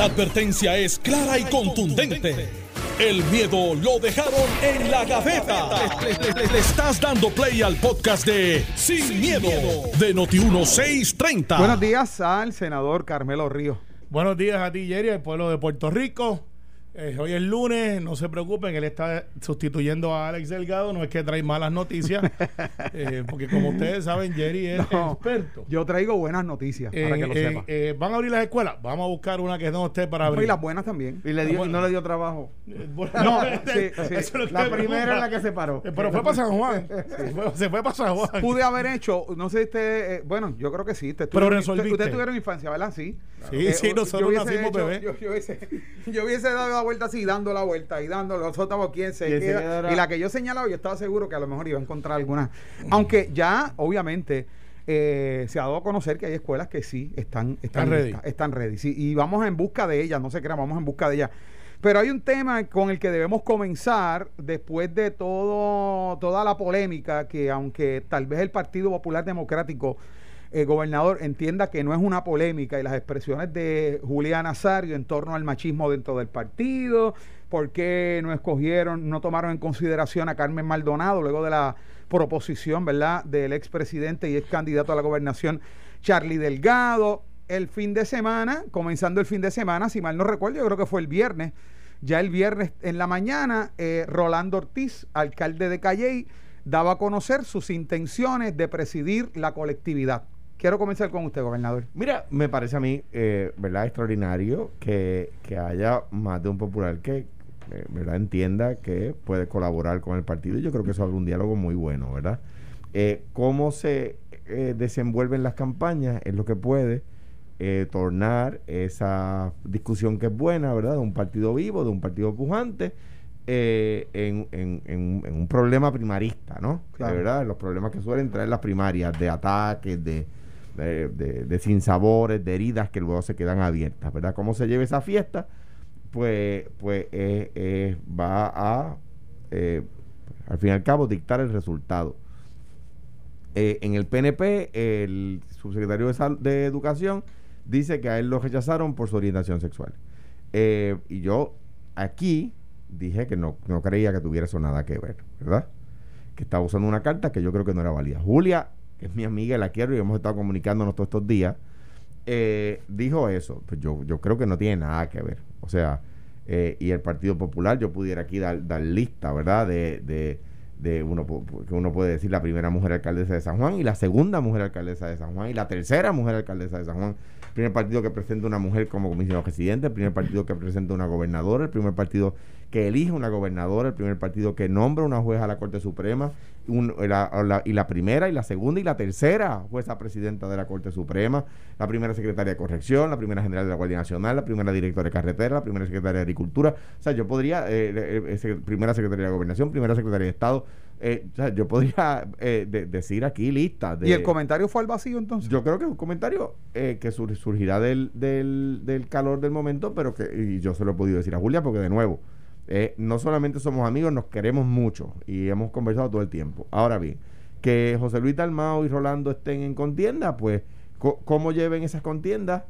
La advertencia es clara y contundente. El miedo lo dejaron en la gaveta. Le, le estás dando play al podcast de Sin, miedo, de Noti1630. Buenos días al senador Carmelo Ríos. Buenos días a ti, Jerry, al pueblo de Puerto Rico. Eh, hoy es lunes, no se preocupen, él está sustituyendo a Alex Delgado, no es que trae malas noticias, eh, porque como ustedes saben, Jerry es No, experto. Yo traigo buenas noticias para que lo Eh, sepa. eh, ¿Van a abrir las escuelas? Vamos a buscar una que no esté para y abrir. las buenas también. Y le dio, y no le dio trabajo. Bueno, No, sí, es La me primera es la que se paró. Eh, Pero fue para San Juan. Se fue, se fue para San Juan. Pude haber hecho, no sé si usted, eh, bueno, yo creo que sí. Usted Pero resolviste. Ustedes tuvieron infancia, ¿verdad? Sí. Sí, sí, nosotros nacimos hecho- bebé. Yo, yo hubiese, yo hubiese dado la vuelta así, dando la vuelta y dando los otros quién se ¿Quién se queda. quedará? Y la que yo señalaba, yo estaba seguro que a lo mejor iba a encontrar alguna. Aunque ya, obviamente, eh, se ha dado a conocer que hay escuelas que sí están, están, Están ready. están ready. Sí, y vamos en busca de ellas, no se crean, vamos en busca de ellas. Pero hay un tema con el que debemos comenzar después de todo, toda la polémica que aunque tal vez el Partido Popular Democrático, eh, gobernador, entienda que no es una polémica y las expresiones de Julián Nazario en torno al machismo dentro del partido, por qué no escogieron, no tomaron en consideración a Carmen Maldonado luego de la proposición, ¿verdad?, del expresidente y ex candidato a la gobernación, Charlie Delgado. El fin de semana, comenzando el fin de semana, si mal no recuerdo, yo creo que fue el viernes, ya el viernes en la mañana, eh, Rolando Ortiz, alcalde de Calley, daba a conocer sus intenciones de presidir la colectividad. Quiero comenzar con usted, gobernador. Mira, me parece a mí, eh, ¿verdad? Extraordinario que, que haya más de un popular que, eh, ¿verdad? Entienda que puede colaborar con el partido. Y yo creo que eso abre un diálogo muy bueno, ¿verdad? Eh, cómo se eh, desenvuelven las campañas es lo que puede eh, tornar esa discusión que es buena, ¿verdad? De un partido vivo, de un partido pujante, eh, en, en- en un- en un problema primarista, ¿no? Claro. De verdad, los problemas que suelen traer las primarias, de ataques, de, de, de- de sinsabores, de heridas que luego se quedan abiertas, ¿verdad? ¿Cómo se lleva esa fiesta? Pues, pues eh, eh, va a, eh, al fin y al cabo, dictar el resultado. En el PNP, el subsecretario de, Sal- de Educación dice que a él lo rechazaron por su orientación sexual. Y yo aquí dije que no, no creía que tuviera eso nada que ver, ¿verdad? Que estaba usando una carta que yo creo que no era válida. Julia, que es mi amiga la quiero y hemos estado comunicándonos todos estos días, eh, dijo eso. Pues yo, yo creo que no tiene nada que ver. O sea, eh, y el Partido Popular, yo pudiera aquí dar, dar lista, ¿verdad? De, de, de uno, que uno puede decir la primera mujer alcaldesa de San Juan y la segunda mujer alcaldesa de San Juan y la tercera mujer alcaldesa de San Juan. Primer partido que presenta una mujer como comisionado residente, el primer partido que presenta una gobernadora, el primer partido que elige una gobernadora, el primer partido que nombra una jueza a la Corte Suprema, y la primera y la segunda y la tercera jueza presidenta de la Corte Suprema, la primera secretaria de Corrección, la primera general de la Guardia Nacional, la primera directora de carretera, la primera secretaria de Agricultura. O sea, yo podría, eh, eh, eh, primera secretaria de Gobernación, primera secretaria de Estado. Eh, o sea, yo podría eh, de- decir aquí lista. De, ¿Y el comentario fue al vacío entonces? yo creo que es un comentario eh, que sur- surgirá del, del, del calor del momento, pero que y yo se lo he podido decir a Julia, porque de nuevo, eh, no solamente somos amigos, nos queremos mucho y hemos conversado todo el tiempo. Ahora bien, que José Luis Dalmao y Rolando estén en contienda, pues co- cómo lleven esas contiendas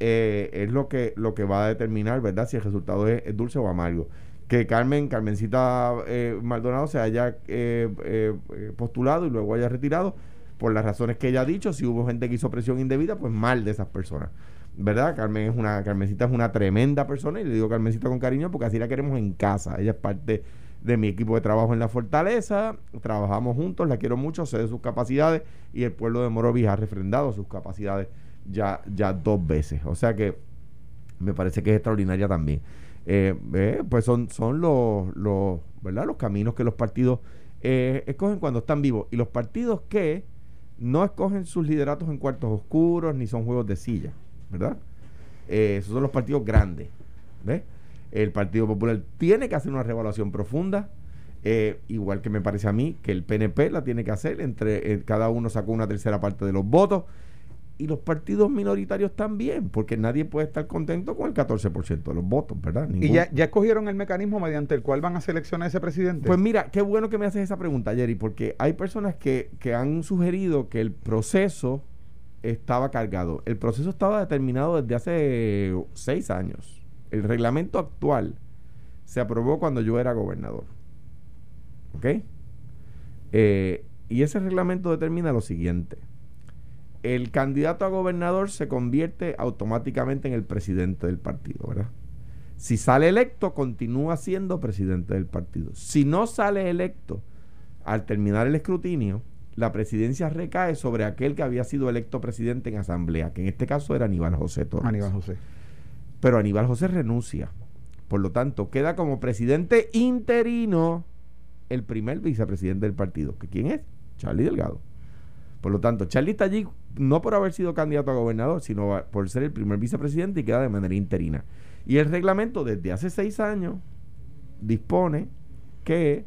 eh, es lo que, lo que va a determinar, ¿verdad? Si el resultado es, es dulce o amargo. Que Carmen, Carmencita eh, Maldonado se haya eh, eh, eh, postulado y luego haya retirado por las razones que ella ha dicho. Si hubo gente que hizo presión indebida, pues mal de esas personas. ¿Verdad? Carmen es una, Carmencita es una tremenda persona y le digo Carmencita con cariño porque así la queremos en casa. Ella es parte de mi equipo de trabajo en la Fortaleza. Trabajamos juntos, la quiero mucho, sé de sus capacidades y el pueblo de Morovis ha refrendado sus capacidades ya, ya dos veces. O sea que me parece que es extraordinaria también. Eh, pues son, son los, los, ¿verdad? los caminos que los partidos eh, escogen cuando están vivos. Y los partidos que no escogen sus lideratos en cuartos oscuros ni son juegos de silla, ¿verdad? Eh, esos son los partidos grandes. El Partido Popular tiene que hacer una revaluación profunda, eh, igual que me parece a mí que el PNP la tiene que hacer, entre eh, cada uno sacó una tercera parte de los votos, y los partidos minoritarios también, porque nadie puede estar contento con el 14% de los votos, ¿verdad? ¿Y ya, ya escogieron el mecanismo mediante el cual van a seleccionar a ese presidente? Pues mira, qué bueno que me haces esa pregunta, Jerry, porque hay personas que, que han sugerido que el proceso estaba cargado. El proceso estaba determinado desde hace seis años. El reglamento actual se aprobó cuando yo era gobernador. ¿Ok? Eh, y ese reglamento determina lo siguiente. El candidato a gobernador se convierte automáticamente en el presidente del partido, ¿verdad? Si sale electo, continúa siendo presidente del partido. Si no sale electo, al terminar el escrutinio, la presidencia recae sobre aquel que había sido electo presidente en asamblea, que en este caso era Aníbal José Torres. Aníbal José. Pero Aníbal José renuncia. Por lo tanto, queda como presidente interino el primer vicepresidente del partido. ¿Que ¿Quién es? Charlie Delgado. Por lo tanto, Charlie está allí no por haber sido candidato a gobernador, sino por ser el primer vicepresidente y queda de manera interina. Y el reglamento desde hace seis años dispone que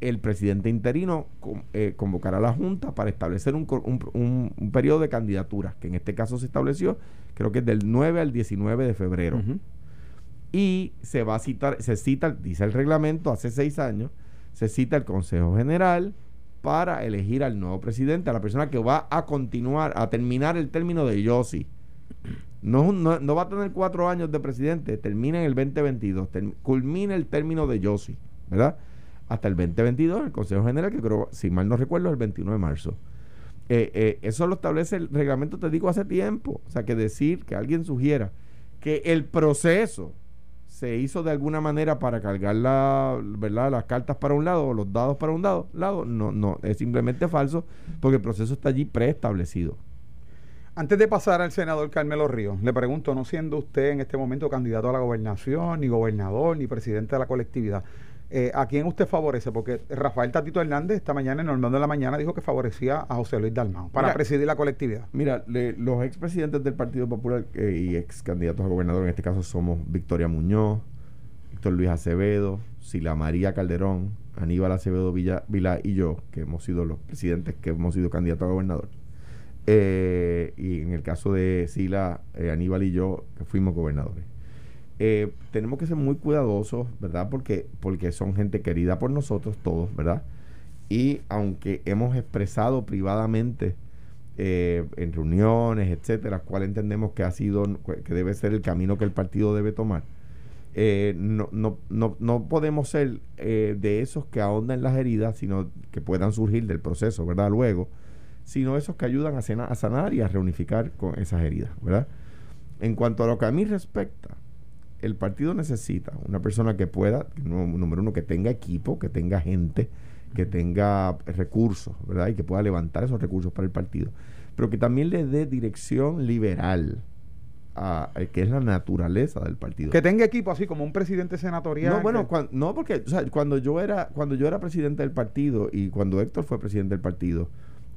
el presidente interino eh, convocará a la Junta para establecer un, un, periodo de candidaturas, que en este caso se estableció, creo que es del 9 al 19 de febrero. Y se va a citar, se cita, dice el reglamento, hace seis años, se cita el Consejo General para elegir al nuevo presidente, a la persona que va a continuar, a terminar el término de Yossi. No, va a tener cuatro años de presidente, termina en el 2022, culmina el término de Yossi, ¿verdad? Hasta el 2022, el Consejo General, que creo, si mal no recuerdo, el 21 de marzo. Eh, eh, eso lo establece el reglamento, te digo, hace tiempo. O sea, que decir que alguien sugiera que el proceso se hizo de alguna manera para cargar la, ¿verdad? las cartas para un lado o los dados para un lado, lado, no, no, es simplemente falso porque el proceso está allí preestablecido. Antes de pasar al senador Carmelo Ríos, le pregunto, no siendo usted en este momento candidato a la gobernación, ni gobernador, ni presidente de la colectividad, eh, ¿A quién usted favorece? Porque Rafael Tatito Hernández esta mañana en el mundo de la mañana dijo que favorecía a José Luis Dalmao para presidir la colectividad. Mira, los expresidentes del Partido Popular eh, y ex candidatos a gobernador, en este caso somos Victoria Muñoz, Víctor Luis Acevedo, Sila María Calderón, Aníbal Acevedo Villa, Vila y yo, que hemos sido los presidentes que hemos sido candidatos a gobernador. Eh, y en el caso de Sila, Aníbal y yo, que fuimos gobernadores. Eh, tenemos que ser muy cuidadosos, ¿verdad? Porque, porque son gente querida por nosotros todos, ¿verdad? Y aunque hemos expresado privadamente eh, en reuniones, etcétera, cuál entendemos que ha sido, que debe ser el camino que el partido debe tomar, eh, no, no, no, no, podemos ser de esos que ahondan las heridas, sino que puedan surgir del proceso, ¿verdad? Luego, sino esos que ayudan a, a sanar y a reunificar con esas heridas, ¿verdad? En cuanto a lo que a mí respecta, el partido necesita una persona que pueda, número uno, que tenga equipo, que tenga gente, que tenga recursos, ¿verdad? Y que pueda levantar esos recursos para el partido. Pero que también le dé dirección liberal, a, que es la naturaleza del partido. Que tenga equipo así como un presidente senatorial. No, bueno, no porque cuando yo era cuando yo era presidente del partido y cuando Héctor fue presidente del partido,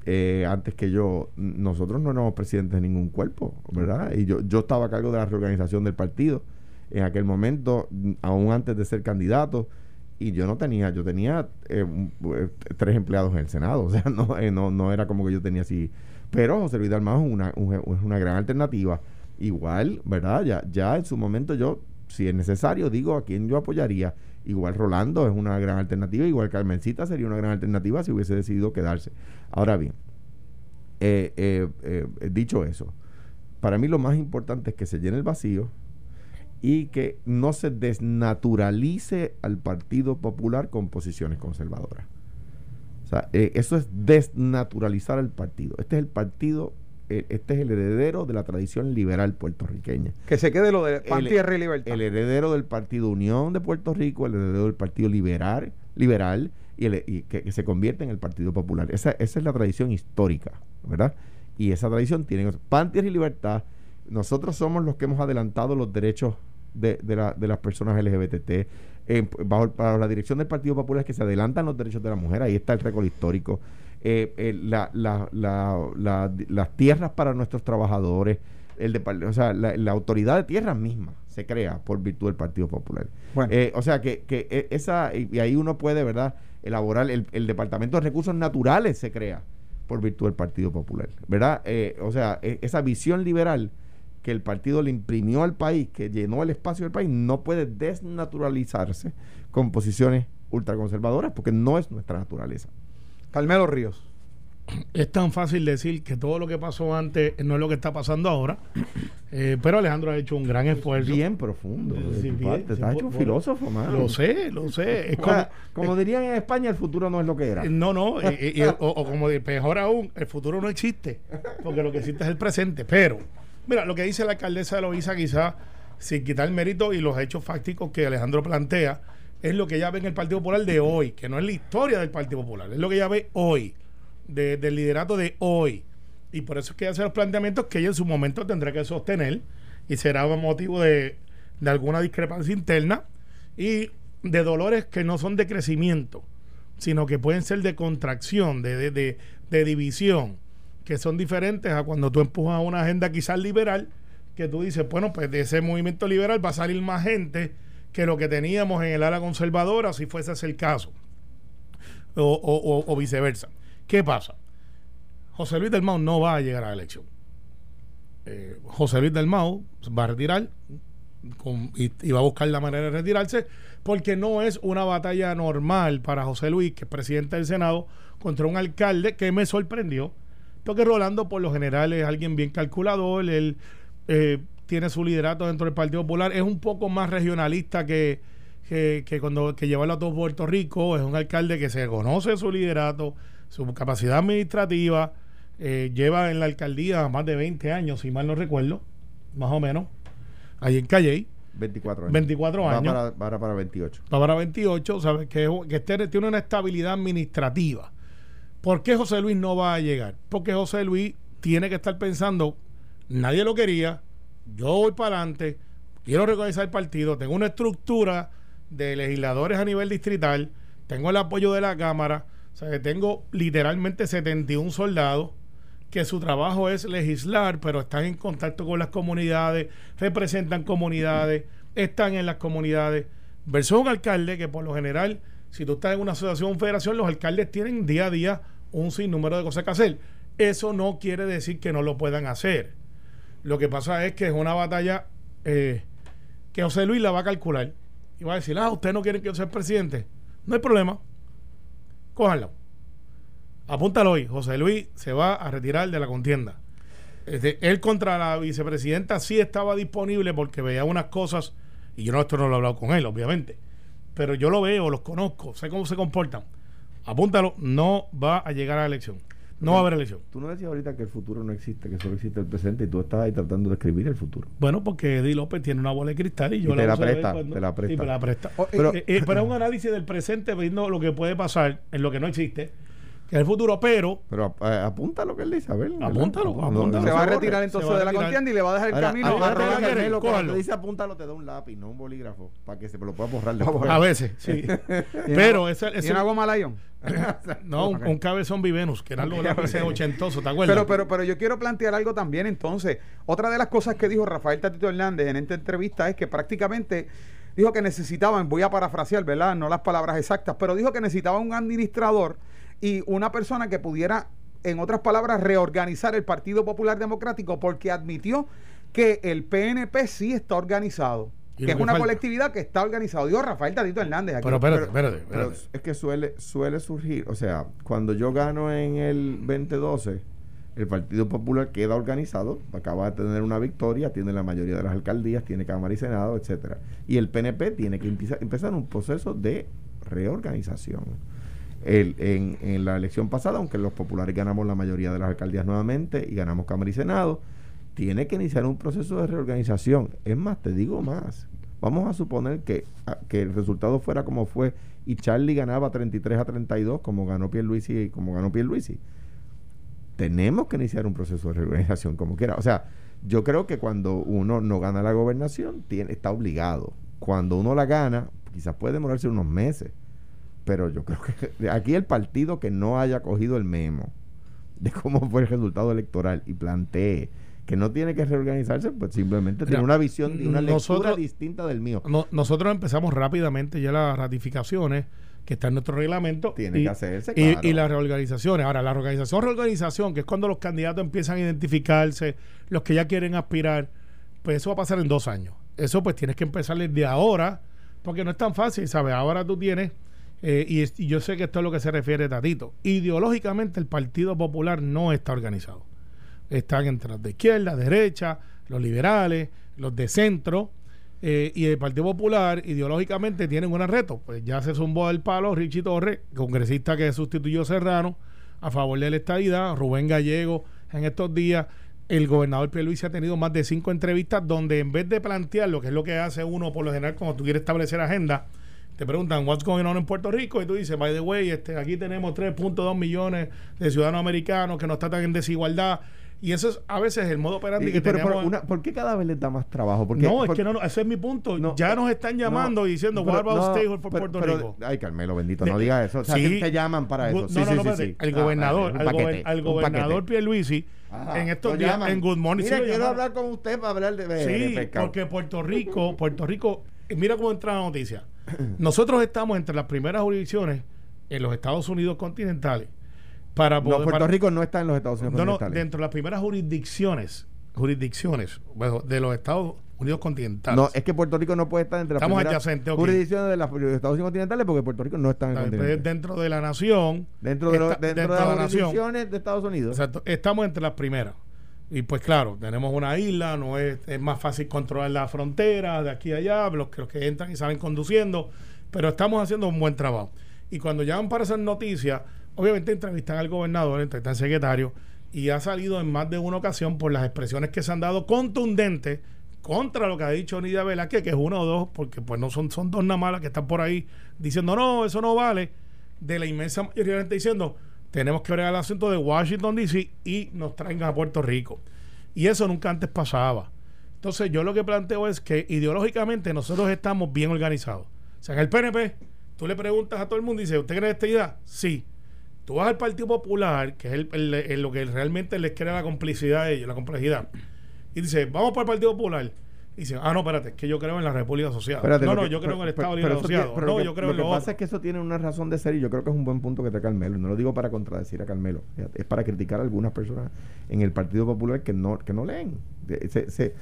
eh, antes que yo, nosotros no éramos presidentes de ningún cuerpo, ¿verdad? Y yo, yo estaba a cargo de la reorganización del partido en aquel momento, aún antes de ser candidato, y yo no tenía, yo tenía eh, eh, tres empleados en el Senado, o sea, eh, no, no, era como que yo tenía así. Pero José Luis Dalmau es una, una gran alternativa. Igual, ¿verdad? Ya, ya en su momento yo, si es necesario, digo a quién yo apoyaría. Igual Rolando es una gran alternativa, igual Carmencita sería una gran alternativa si hubiese decidido quedarse. Ahora bien, dicho eso, para mí lo más importante es que se llene el vacío, y que no se desnaturalice al Partido Popular con posiciones conservadoras. O sea, eh, eso es desnaturalizar al partido. Este es el partido, eh, este es el heredero de la tradición liberal puertorriqueña. Que se quede lo de pan, tierra y libertad. El heredero del Partido Unión de Puerto Rico, el heredero del Partido Liberal, liberal y, que, se convierte en el Partido Popular. Esa, esa es la tradición histórica, ¿verdad? Y esa tradición tiene pan, tierra y libertad. Nosotros somos los que hemos adelantado los derechos de, de, las personas LGBT. bajo, la dirección del Partido Popular es que se adelantan los derechos de la mujer, ahí está el récord histórico. Eh, eh, la, las tierras para nuestros trabajadores, el o sea, la, autoridad de tierras misma se crea por virtud del Partido Popular. Eh, o sea, que, que esa, y, ahí uno puede, ¿verdad?, elaborar, el, el, Departamento de Recursos Naturales se crea por virtud del Partido Popular, ¿verdad? o sea, e, esa visión liberal que el partido le imprimió al país, que llenó el espacio del país, no puede desnaturalizarse con posiciones ultraconservadoras porque no es nuestra naturaleza. Carmelo Ríos. es tan fácil decir que todo lo que pasó antes no es lo que está pasando ahora. Eh, pero Alejandro ha hecho un gran esfuerzo. Bien profundo. de Sí, tu bien, parte. sí, Estás por- hecho un por- filósofo, mano. Lo sé, lo sé. Es O como, sea, como dirían en España, el futuro no es lo que era. No, no, eh, eh, o, o como de mejor aún, el futuro no existe, porque lo que existe es el presente. Pero, mira, lo que dice la alcaldesa de Loíza, quizás sin quitar el mérito y los hechos fácticos que Alejandro plantea, es lo que ella ve en el Partido Popular de hoy, que no es la historia del Partido Popular, es lo que ella ve hoy, de- del liderato de hoy. Y por eso es que ella hace los planteamientos que ella en su momento tendrá que sostener y será motivo de, de alguna discrepancia interna y de dolores que no son de crecimiento, sino que pueden ser de contracción, de, de- de división, que son diferentes a cuando tú empujas una agenda quizás liberal, que tú dices, bueno, pues de ese movimiento liberal va a salir más gente que lo que teníamos en el ala conservadora, si fuese ese el caso, o, viceversa. ¿Qué pasa? José Luis Dalmau no va a llegar a la elección. Eh, José Luis Dalmau va a retirar y, y va a buscar la manera de retirarse porque no es una batalla normal para José Luis, que es presidente del Senado, contra un alcalde que me sorprendió, porque Rolando por lo general es alguien bien calculador, él eh, tiene su liderato dentro del Partido Popular, es un poco más regionalista que, que, que cuando que llevarlo a todo Puerto Rico, es un alcalde que se conoce su liderato, su capacidad administrativa, eh, lleva en la alcaldía más de 20 años, si mal no recuerdo, más o menos, ahí en Calley, 24 años. 24 Va años. para, para, para 28. va para 28, ¿sabes? Que, que este- tiene una estabilidad administrativa. ¿Por qué José Luis no va a llegar? Porque José Luis tiene que estar pensando, nadie lo quería, yo voy para adelante, quiero reorganizar el partido, tengo una estructura de legisladores a nivel distrital, tengo el apoyo de la Cámara, o sea, que tengo literalmente 71 soldados que su trabajo es legislar, pero están en contacto con las comunidades, representan comunidades, están en las comunidades, versus un alcalde que por lo general, si tú estás en una asociación o federación, los alcaldes tienen día a día un sinnúmero de cosas que hacer. Eso no quiere decir que no lo puedan hacer. Lo que pasa es que es una batalla eh, que José Luis la va a calcular y va a decir, ah, usted no quiere que yo sea presidente. No hay problema. Cójanlo. Apúntalo hoy. José Luis se va a retirar de la contienda. Este, él contra la vicepresidenta sí estaba disponible porque veía unas cosas, y yo no, esto no lo he hablado con él, obviamente, pero yo lo veo, los conozco, sé cómo se comportan. Apúntalo, no va a llegar a la elección. No va a haber elección. Tú no decías ahorita que el futuro no existe, que solo existe el presente y tú estás ahí tratando de escribir el futuro. Bueno, porque Eddie López tiene una bola de cristal y yo Y te la de vez presta, te la presta. Me la presta. O- Pero- Eh, eh, un análisis del presente viendo lo que puede pasar en lo que no existe, es el futuro, pero Pero eh, apunta lo que él dice, a ver. Apúntalo, No, apúntalo. se va a retirar entonces va a de la contienda y le va a dejar el Ahora, camino ahora, a. Carmelo, cuando te dice apúntalo, te da un lápiz, no un bolígrafo, para que se lo pueda borrar después. a veces, sí. pero ese, ¿Y ese- una goma Lion? no, un, cabezón Vivenus, que Ok, lápices ok. ochentosos, ¿te acuerdas? Pero, pero, pero yo quiero plantear algo también entonces. Otra de las cosas que dijo Rafael Tatito Hernández en esta entrevista es que prácticamente dijo que necesitaban, voy a parafrasear, ¿verdad? No las palabras exactas, pero dijo que necesitaba un administrador y una persona que pudiera, en otras palabras, reorganizar el Partido Popular Democrático porque admitió que el PNP sí está organizado. Que es que una falta. colectividad que está organizado. Dijo Rafael Tatito Hernández. aquí. Pero espérate, Pero- espérate, Pero espérate. es que suele, suele surgir, o sea, cuando yo gano en el 2012, el Partido Popular queda organizado, acaba de tener una victoria, tiene la mayoría de las alcaldías, tiene Cámara y Senado, etcétera. Y el PNP tiene que empezar, empezar un proceso de reorganización. El- en, en la elección pasada, aunque los populares ganamos la mayoría de las alcaldías nuevamente y ganamos Cámara y Senado, tiene que iniciar un proceso de reorganización. Es más, te digo más. Vamos a suponer que, el resultado fuera como fue y Charlie ganaba 33 a 32 como ganó Pierluisi como ganó Pierluisi. Tenemos que iniciar un proceso de reorganización como quiera. O sea, yo creo que cuando uno no gana la gobernación, tiene, está obligado. Cuando uno la gana, quizás puede demorarse unos meses. Pero yo creo que aquí el partido que no haya cogido el memo de cómo fue el resultado electoral y plantee que no tiene que reorganizarse, pues simplemente Mira, tiene una visión y una lectura nosotros- distinta del mío. No- nosotros empezamos rápidamente ya las ratificaciones que está en nuestro reglamento. Tiene y, que hacerse, claro. y las reorganizaciones. Ahora, la organización, reorganización, que es cuando los candidatos empiezan a identificarse, los que ya quieren aspirar, pues eso va a pasar en dos años. Eso pues tienes que empezar desde ahora, porque no es tan fácil, ¿sabes? Ahora tú tienes, Eh, y, yo sé que esto es lo que se refiere Tatito. Ideológicamente el Partido Popular no está organizado. Están entre de izquierda, derecha, los liberales, los de centro. eh, y el Partido Popular ideológicamente tienen un reto. Pues ya se zumbó del palo Richie Torres, congresista que sustituyó a Serrano a favor de la estadidad, Rubén Gallego en estos días. El gobernador Pierluisi ha tenido más de cinco entrevistas donde en vez de plantear lo que es lo que hace uno por lo general cuando tú quieres establecer agenda, te preguntan what's going on en Puerto Rico y tú dices, by the way, este, aquí tenemos 3.2 millones de ciudadanos americanos que no están en desigualdad. Y eso es a veces el modo operandi Y- que pero, tenemos. pero una- ¿Por qué cada vez les da más trabajo? Porque, no, es por- que no, no, ese es mi punto. No, ya nos están llamando no, y diciendo, what about statehood for Puerto Rico? Ay, Carmelo, bendito, De- no diga eso. O sea, Sí. te llaman para eso. Sí, sí, sí. El Ah, gobernador, al, paquete, gobernador. Pierluisi, Ajá, en estos días, llaman. en Good Morning, Mira, quiero hablar con usted para hablar de, de- de Sí, pescado. porque Puerto Rico, Puerto Rico, eh, mira cómo entra la noticia. Nosotros estamos entre las primeras jurisdicciones en los Estados Unidos continentales para No, Puerto para- Rico no está en los Estados Unidos no, no, continentales. dentro de las primeras jurisdicciones, jurisdicciones bueno, de los Estados Unidos continentales. No, es que Puerto Rico no puede estar entre las Estamos primeras jurisdicciones de, de los Estados Unidos continentales porque Puerto Rico no está en el continente. dentro de la nación. Dentro de, los- está- dentro dentro de de las la nación. jurisdicciones de Estados Unidos. Exacto. Estamos entre las primeras. Y pues claro, tenemos una isla, no es, es más fácil controlar la frontera de aquí a allá, los los que entran y salen conduciendo, pero estamos haciendo un buen trabajo. Y cuando llaman para hacer noticias, obviamente entrevistan al gobernador, entrevistan al secretario, y ha salido en más de una ocasión por las expresiones que se han dado contundentes contra lo que ha dicho Nidia Velázquez, que es uno o dos, porque pues no son, son dos nada más las que están por ahí diciendo, no, eso no vale, de la inmensa mayoría de gente diciendo, tenemos que bregar el asunto de Washington DC y nos traigan a Puerto Rico. Y eso nunca antes pasaba. Entonces yo lo que planteo es que ideológicamente nosotros estamos bien organizados. O sea, en el PNP, tú le preguntas a todo el mundo y dices, ¿usted cree esta idea? Sí. Tú vas al Partido Popular, que es el- lo que realmente les crea la complicidad a ellos, la complejidad. Y dice, vamos para el Partido Popular. Y dice, ah, no, espérate, es que yo creo en la República Asociada. Espérate, no, no, que- yo creo en el Estado Libre tiene- Asociado. pero No, que- yo creo Lo en que lo pasa otro. es que eso tiene una razón de ser y yo creo que es un buen punto que trae Carmelo. No lo digo para contradecir a Carmelo. Es para criticar a algunas personas en el Partido Popular que no, que no leen. Se, se-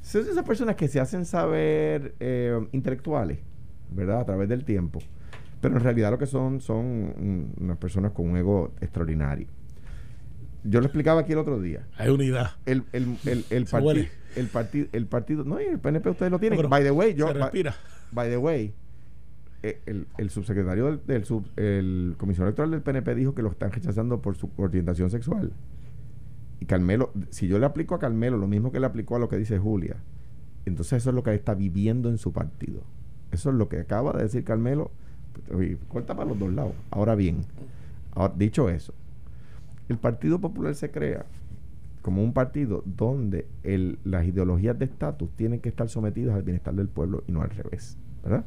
son esas personas que se hacen saber eh, intelectuales, ¿verdad? A través del tiempo. Pero en realidad lo que son son unas personas con un ego extraordinario. Yo lo explicaba aquí el otro día. Hay unidad. El, el, el, el. El partido, el partido, no, y el PNP ustedes lo tienen. No, By the way, yo, respira. By the way, eh, el, el subsecretario del, del sub- el comisionado electoral del PNP dijo que lo están rechazando por su orientación sexual. Y Carmelo, si yo le aplico a Carmelo lo mismo que le aplicó a lo que dice Julia, entonces eso es lo que está viviendo en su partido. Eso es lo que acaba de decir Carmelo. Oye, corta para los dos lados. Ahora bien, ahora, dicho eso, el Partido Popular se crea como un partido donde las ideologías de estatus tienen que estar sometidas al bienestar del pueblo y no al revés, ¿verdad?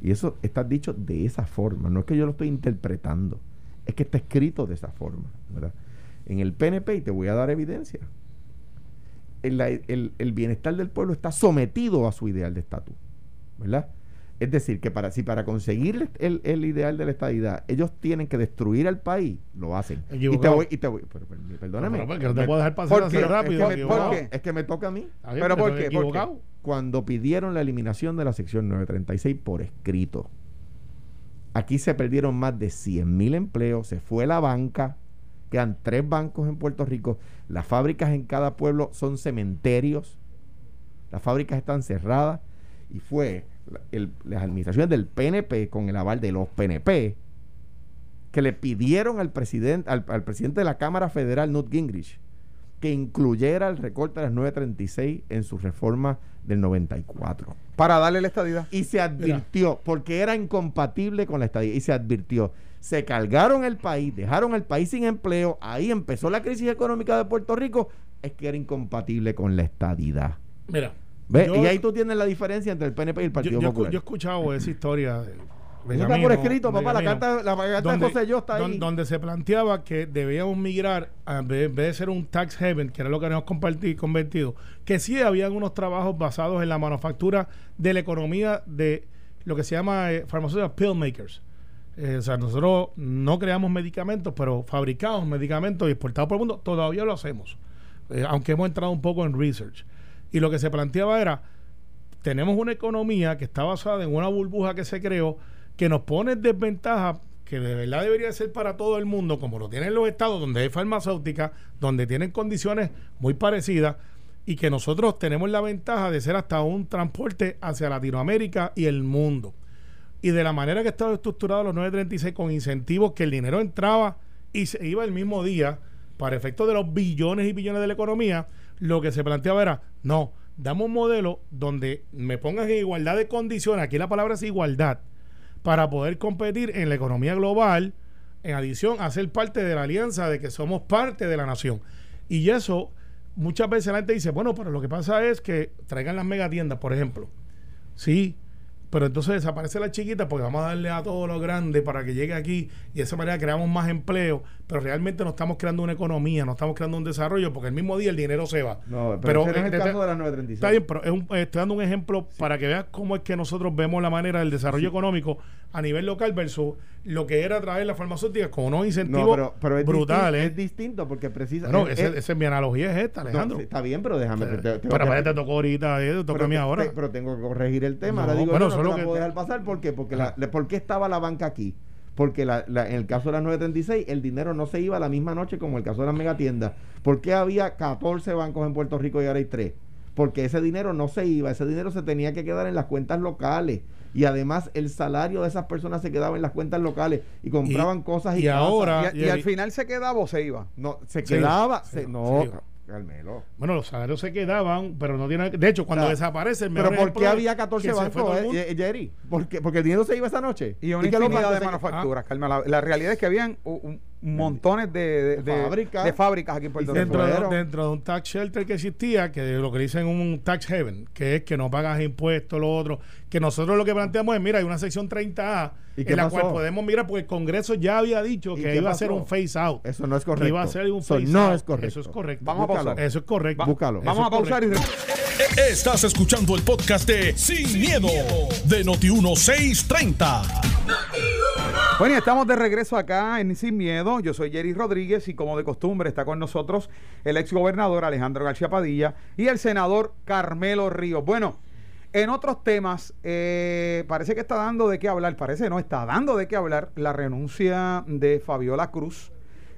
Y eso está dicho de esa forma, no es que yo lo estoy interpretando, es que está escrito de esa forma, ¿verdad? En el PNP, y te voy a dar evidencia, el, el- el bienestar del pueblo está sometido a su ideal de estatus, ¿verdad? Es decir, que para si para conseguir el, el ideal de la estadidad ellos tienen que destruir al país, lo hacen. Y te voy, y te voy, pero, perdóname. No, pero porque no te puedo dejar pasar ¿Por así rápido. es que, me, equivocado. ¿por qué? es que me toca a mí. ¿Pero por qué? ¿Por qué? equivocado. Cuando pidieron la eliminación de la sección 936 por escrito, aquí se perdieron más de 100 mil empleos, se fue la banca, quedan tres bancos en Puerto Rico, las fábricas en cada pueblo son cementerios, las fábricas están cerradas y fue el- las administraciones del PNP con el aval de los PNP que le pidieron al presidente al, al presidente de la Cámara Federal Newt Gingrich que incluyera el recorte de las 936 en su reforma del 94 Para darle la estadidad. y se advirtió porque era incompatible con la estadía y se advirtió se cargaron el país dejaron el país sin empleo ahí empezó la crisis económica de Puerto Rico es que era incompatible con la estadidad Mira. Y ahí tú tienes la diferencia entre el PNP y el Partido yo, Popular yo he escuchado esa historia. de Benjamín, está por escrito, papá. La carta, la carta de donde, José Yo está ahí. donde se planteaba que debíamos migrar, a- en vez de ser un tax haven, que era lo que habíamos compartido, convertido, que sí habían unos trabajos basados en la manufactura de la economía de lo que se llama eh, pharmaceutical pill makers. Eh, o sea, nosotros no creamos medicamentos, pero fabricamos medicamentos y exportados por el mundo, todavía lo hacemos, eh, aunque hemos entrado un poco en research. Y lo que se planteaba era, tenemos una economía que está basada en una burbuja que se creó que nos pone en desventaja que de verdad debería ser para todo el mundo, como lo tienen los estados donde hay farmacéuticas, donde tienen condiciones muy parecidas, y que nosotros tenemos la ventaja de ser hasta un transporte hacia Latinoamérica y el mundo. Y de la manera que estaba estructurado los 936 con incentivos que el dinero entraba y se iba el mismo día para efectos de los billones y billones de la economía, lo que se planteaba era, no, damos un modelo donde me pongas en igualdad de condiciones, aquí la palabra es igualdad, para poder competir en la economía global, en adición a ser parte de la alianza de que somos parte de la nación. Y eso muchas veces la gente dice, bueno, pero lo que pasa es que traigan las megatiendas, por ejemplo. Sí, pero entonces desaparece la chiquita porque vamos a darle a todo lo grande para que llegue aquí y de esa manera creamos más empleo, pero realmente no estamos creando una economía, no estamos creando un desarrollo porque el mismo día el dinero se va. No, pero, ese no es el eh, caso de las 936. Está bien, pero es un- estoy dando un ejemplo para que veas cómo es que nosotros vemos la manera del desarrollo económico a nivel local versus lo que era traer las farmacéuticas con unos incentivos No, pero, pero es brutales. Distinto, es distinto porque precisa. No, es- ese- es- mi analogía es esta, no, Alejandro. está bien, pero déjame. te- te- pero que- te tocó ahorita, eh, te toca pero a mí ahora. pero tengo que corregir el tema. No, Ahora digo, bueno, yo no, la que- puedo dejar pasar. ¿Por qué? Porque la, ¿por qué estaba la banca aquí? Porque la, la- en el caso de las 936, el dinero no se iba la misma noche como el caso de las megatiendas. ¿Por qué había 14 bancos en Puerto Rico y ahora hay 3? Porque ese dinero no se iba, ese dinero se tenía que quedar en las cuentas locales. Y además el salario de esas personas se quedaba en las cuentas locales y compraban cosas y, y ahora- Y, y al final se quedaba o se iba. No, se quedaba. sí, se- no. Carmelo. Bueno, los salarios se quedaban, pero no tiene. De hecho, cuando O sea, desaparece el Pero ¿por qué había 14 que se fue todo bancos, eh, eh, Jerry? ¿Por qué? Porque el dinero se iba esa noche. Y una que bancos de manufacturas, Carmen. La, la realidad es que habían un- montones de, de, De de- fábricas. de fábricas aquí en Puerto Rico. dentro de, fueron. dentro de un tax shelter que existía, que lo que dicen un tax haven, que es que no pagas impuestos, lo otro, que nosotros lo que planteamos es, mira, hay una sección 30A ¿Y qué en la pasó? cual podemos mirar, porque el Congreso ya había dicho ¿Y que iba a ser pasó? un face out. Eso no es correcto. iba a ser un Eso phase no out. es correcto. Eso es correcto. Vamos a pausar. Eso es correcto. Búscalo. Eso Vamos a pausar y correcto. Estás escuchando el podcast de Sin, miedo, de Noti1630. Bueno, y estamos de regreso acá en Sin Miedo. Yo soy Jerry Rodríguez y como de costumbre está con nosotros el ex gobernador Alejandro García Padilla y el senador Carmelo Ríos. Bueno, en otros temas, eh, parece que está dando de qué hablar, parece no, está dando de qué hablar la renuncia de Fabiola Cruz,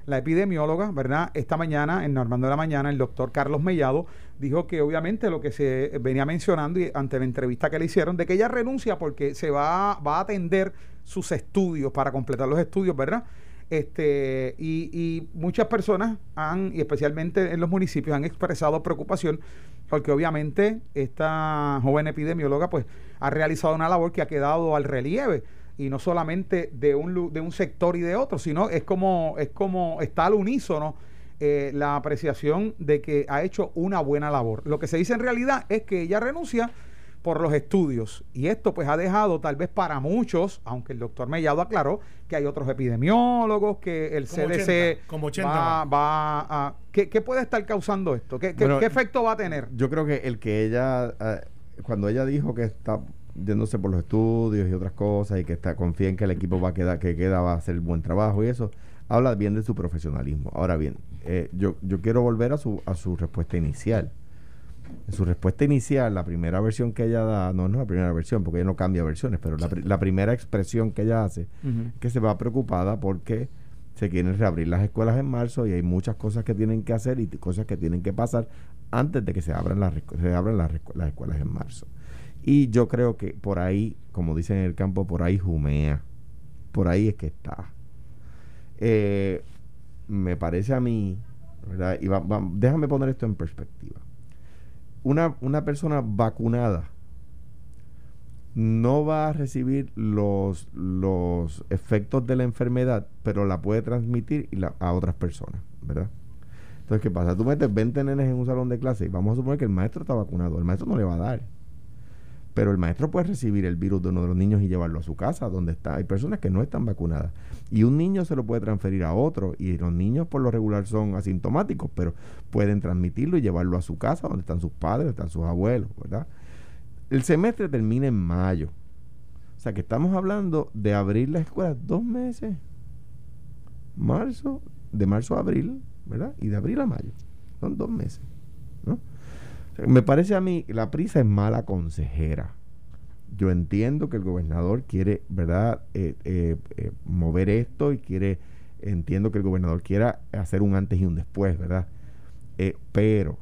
la epidemióloga, ¿verdad? Esta mañana, en Normando de la Mañana, el doctor Carlos Mellado dijo que obviamente lo que se venía mencionando y ante la entrevista que le hicieron, de que ella renuncia porque se va, va a atender sus estudios, para completar los estudios, ¿verdad? Este, y, muchas personas han, y especialmente en los municipios, han expresado preocupación porque obviamente esta joven epidemióloga pues ha realizado una labor que ha quedado al relieve y no solamente de un, de un sector y de otro, sino es como, es como está al unísono eh, la apreciación de que ha hecho una buena labor. Lo que se dice en realidad es que ella renuncia por los estudios y esto pues ha dejado tal vez para muchos, aunque el doctor Mellado aclaró que hay otros epidemiólogos, que el Como CDC 80, como 80 va, va a... ¿qué, qué puede estar causando esto? ¿Qué, qué- Bueno, qué efecto va a tener? Yo creo que el que ella, eh, cuando ella dijo que está yéndose por los estudios y otras cosas y que está confía en que el equipo va a quedar, que queda va a hacer buen trabajo y eso, habla bien de su profesionalismo. Ahora bien, eh, yo, yo quiero volver a su, a su respuesta inicial. En su respuesta inicial, la primera versión que ella da, no, no es la primera versión, porque ella no cambia versiones, pero la, pri- la primera expresión que ella hace que se va preocupada porque se quieren reabrir las escuelas en marzo y hay muchas cosas que tienen que hacer y cosas que tienen que pasar antes de que se abran las, se abran las, escuelas en marzo. Y yo creo que por ahí, como dicen en el campo, por ahí jumea. Por ahí es que está. Eh, me parece a mí, ¿verdad? Y va- va- déjame poner esto en perspectiva. Una, una persona vacunada no va a recibir los, los efectos de la enfermedad, pero la puede transmitir a otras personas, ¿verdad? Entonces, ¿qué pasa? Tú metes 20 nenes en un salón de clase y vamos a suponer que el maestro está vacunado. El maestro no le va a dar. Pero el maestro puede recibir el virus de uno de los niños y llevarlo a su casa, donde está. Hay personas que no están vacunadas. Y un niño se lo puede transferir a otro. Y los niños por lo regular son asintomáticos, pero pueden transmitirlo y llevarlo a su casa, donde están sus padres, están sus abuelos, ¿verdad? El semestre termina en mayo. O sea que estamos hablando de abrir las escuelas dos meses. Marzo, de marzo a abril, ¿verdad? Y de abril a mayo. Son dos meses. ¿no? Me parece a mí la prisa es mala consejera. yo entiendo que el gobernador quiere, ¿verdad?, eh, eh, eh, mover esto y quiere, entiendo que el gobernador quiera hacer un antes y un después, ¿verdad? pero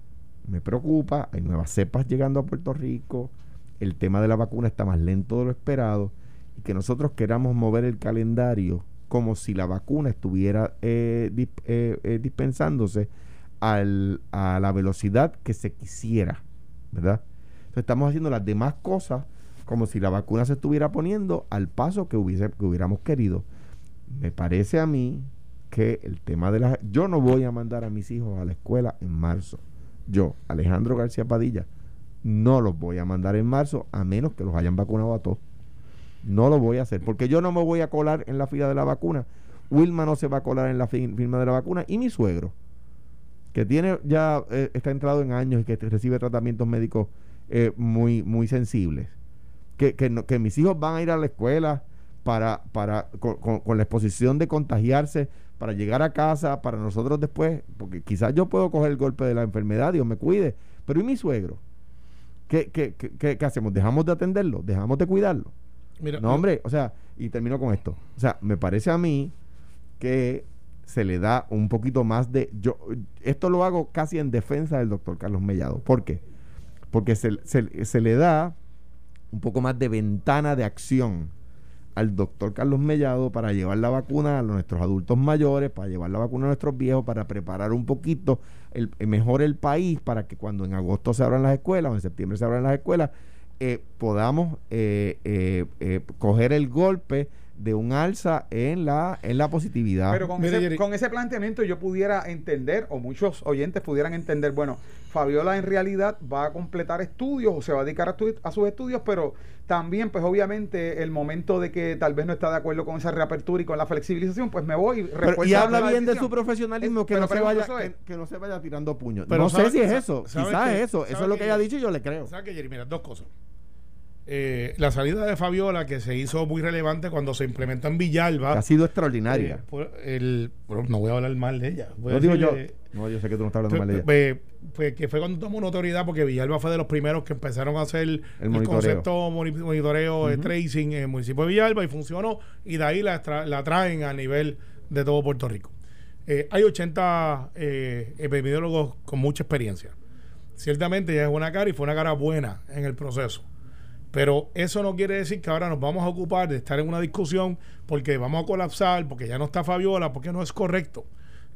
me preocupa, hay nuevas cepas llegando a Puerto Rico, el tema de la vacuna está más lento de lo esperado y que nosotros queramos mover el calendario como si la vacuna estuviera dispensándose a la velocidad que se quisiera, ¿verdad? Entonces estamos haciendo las demás cosas como si la vacuna se estuviera poniendo al paso que, hubiese, que hubiéramos querido. Me parece a mí que el tema de la... Yo no voy a mandar a mis hijos a la escuela en marzo. Yo, Alejandro García Padilla, no los voy a mandar en marzo a menos que los hayan vacunado a todos. No lo voy a hacer porque yo no me voy a colar en la fila de la vacuna. Wilma no se va a colar en la firma de la vacuna y mi suegro, que tiene ya eh, está entrado en años y que recibe tratamientos médicos eh, muy, muy sensibles que, que, mis hijos van a ir a la escuela para, para con, la exposición de contagiarse, para llegar a casa, para nosotros después, porque quizás yo puedo coger el golpe de la enfermedad, Dios me cuide, pero ¿y mi suegro? ¿Qué, qué, qué, qué hacemos? ¿Dejamos de atenderlo? ¿Dejamos de cuidarlo? no, hombre, o sea, y termino con esto. O sea, me parece a mí que se le da un poquito más de... yo Esto lo hago casi en defensa del doctor Carlos Mellado. ¿Por qué? Porque se, se, se le da un poco más de ventana de acción al doctor Carlos Mellado para llevar la vacuna a nuestros adultos mayores, para llevar la vacuna a nuestros viejos, para preparar un poquito el, eh, mejor el país para que cuando en agosto se abran las escuelas o en septiembre se abran las escuelas, eh, podamos eh, coger el golpe de un alza en la, en la positividad. Pero con, ese, con ese planteamiento yo pudiera entender, o muchos oyentes pudieran entender, bueno, Fabiola en realidad va a completar estudios o se va a dedicar a, sus estudios, pero también, pues obviamente, el momento de que tal vez no está de acuerdo con esa reapertura y con la flexibilización, pues me voy y, y habla bien de su profesionalismo, que, no se vaya, que, no se vaya tirando puños. Pero no sé si es eso, quizás es eso, eso es lo que ella ha dicho y yo le creo. ¿Sabes qué, Mira, dos cosas. Eh, la salida de Fabiola, que se hizo muy relevante cuando se implementó en Villalba. ha sido extraordinaria. Eh, el, no voy a hablar mal de ella. no digo yo. No, yo sé que tú no estás hablando mal de ella. Pues, que fue cuando tomó notoriedad, porque Villalba fue de los primeros que empezaron a hacer el, concepto monitoreo de tracing en el municipio de Villalba y funcionó. Y de ahí la, traen a nivel de todo Puerto Rico. Eh, hay 80 epidemiólogos con mucha experiencia. Ciertamente ya es una cara y fue una cara buena en el proceso pero eso no quiere decir que ahora nos vamos a ocupar de estar en una discusión porque vamos a colapsar, porque ya no está Fabiola, porque no es correcto.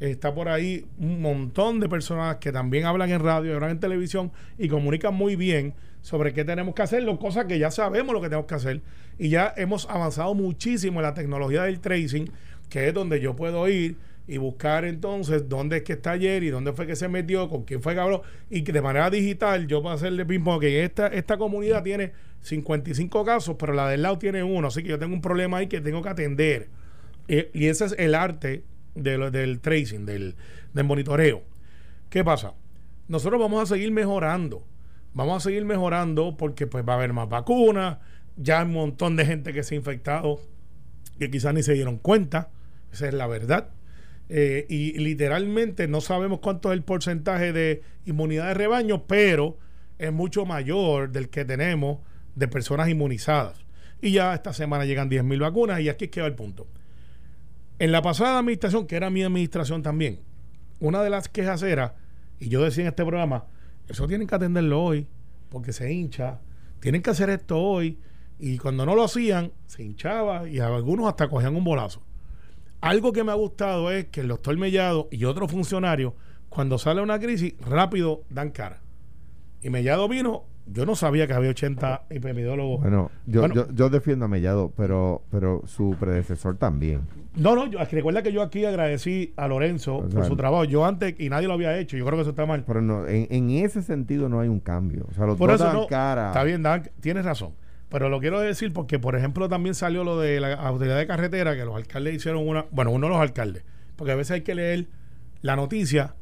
Está por ahí un montón de personas que también hablan en radio, hablan en televisión y comunican muy bien sobre qué tenemos que hacer, cosas que ya sabemos lo que tenemos que hacer. Y ya hemos avanzado muchísimo en la tecnología del tracing, que es donde yo puedo ir y buscar entonces dónde es que está ayer y dónde fue que se metió, con quién fue que habló, y que de manera digital yo puedo hacerle ping que esta, esta comunidad tiene 55 casos, pero la del lado tiene uno, así que yo tengo un problema ahí que tengo que atender. y ese es el arte de del tracing, del, del monitoreo. ¿Qué pasa? Nosotros vamos a seguir mejorando. Vamos a seguir mejorando porque pues va a haber más vacunas. Ya hay un montón de gente que se ha infectado que quizás ni se dieron cuenta. Esa es la verdad. Eh, y literalmente no sabemos cuánto es el porcentaje de inmunidad de rebaño, pero es mucho mayor del que tenemos de personas inmunizadas. Y ya esta semana llegan 10.000 vacunas y aquí queda el punto. En la pasada administración, que era mi administración también, una de las quejas era, y yo decía en este programa, eso tienen que atenderlo hoy, porque se hincha, tienen que hacer esto hoy, y cuando no lo hacían, se hinchaba y algunos hasta cogían un bolazo. Algo que me ha gustado es que el doctor Mellado y otros funcionarios, cuando sale una crisis, rápido dan cara. Y Mellado vino, yo no sabía que había 80 epidemiólogos. Bueno, yo, yo, defiendo a Mellado, pero, pero su predecesor también. No, no, yo, recuerda que yo aquí agradecí a Lorenzo por su trabajo. Yo antes, y nadie lo había hecho, yo creo que eso está mal. Pero no, en, ese sentido no hay un cambio. O sea, los por eso cara. Está bien, Dan, tienes razón. Pero lo quiero decir porque, por ejemplo, también salió lo de la autoridad de carretera, que los alcaldes hicieron una, bueno, uno de los alcaldes, porque a veces hay que leer la noticia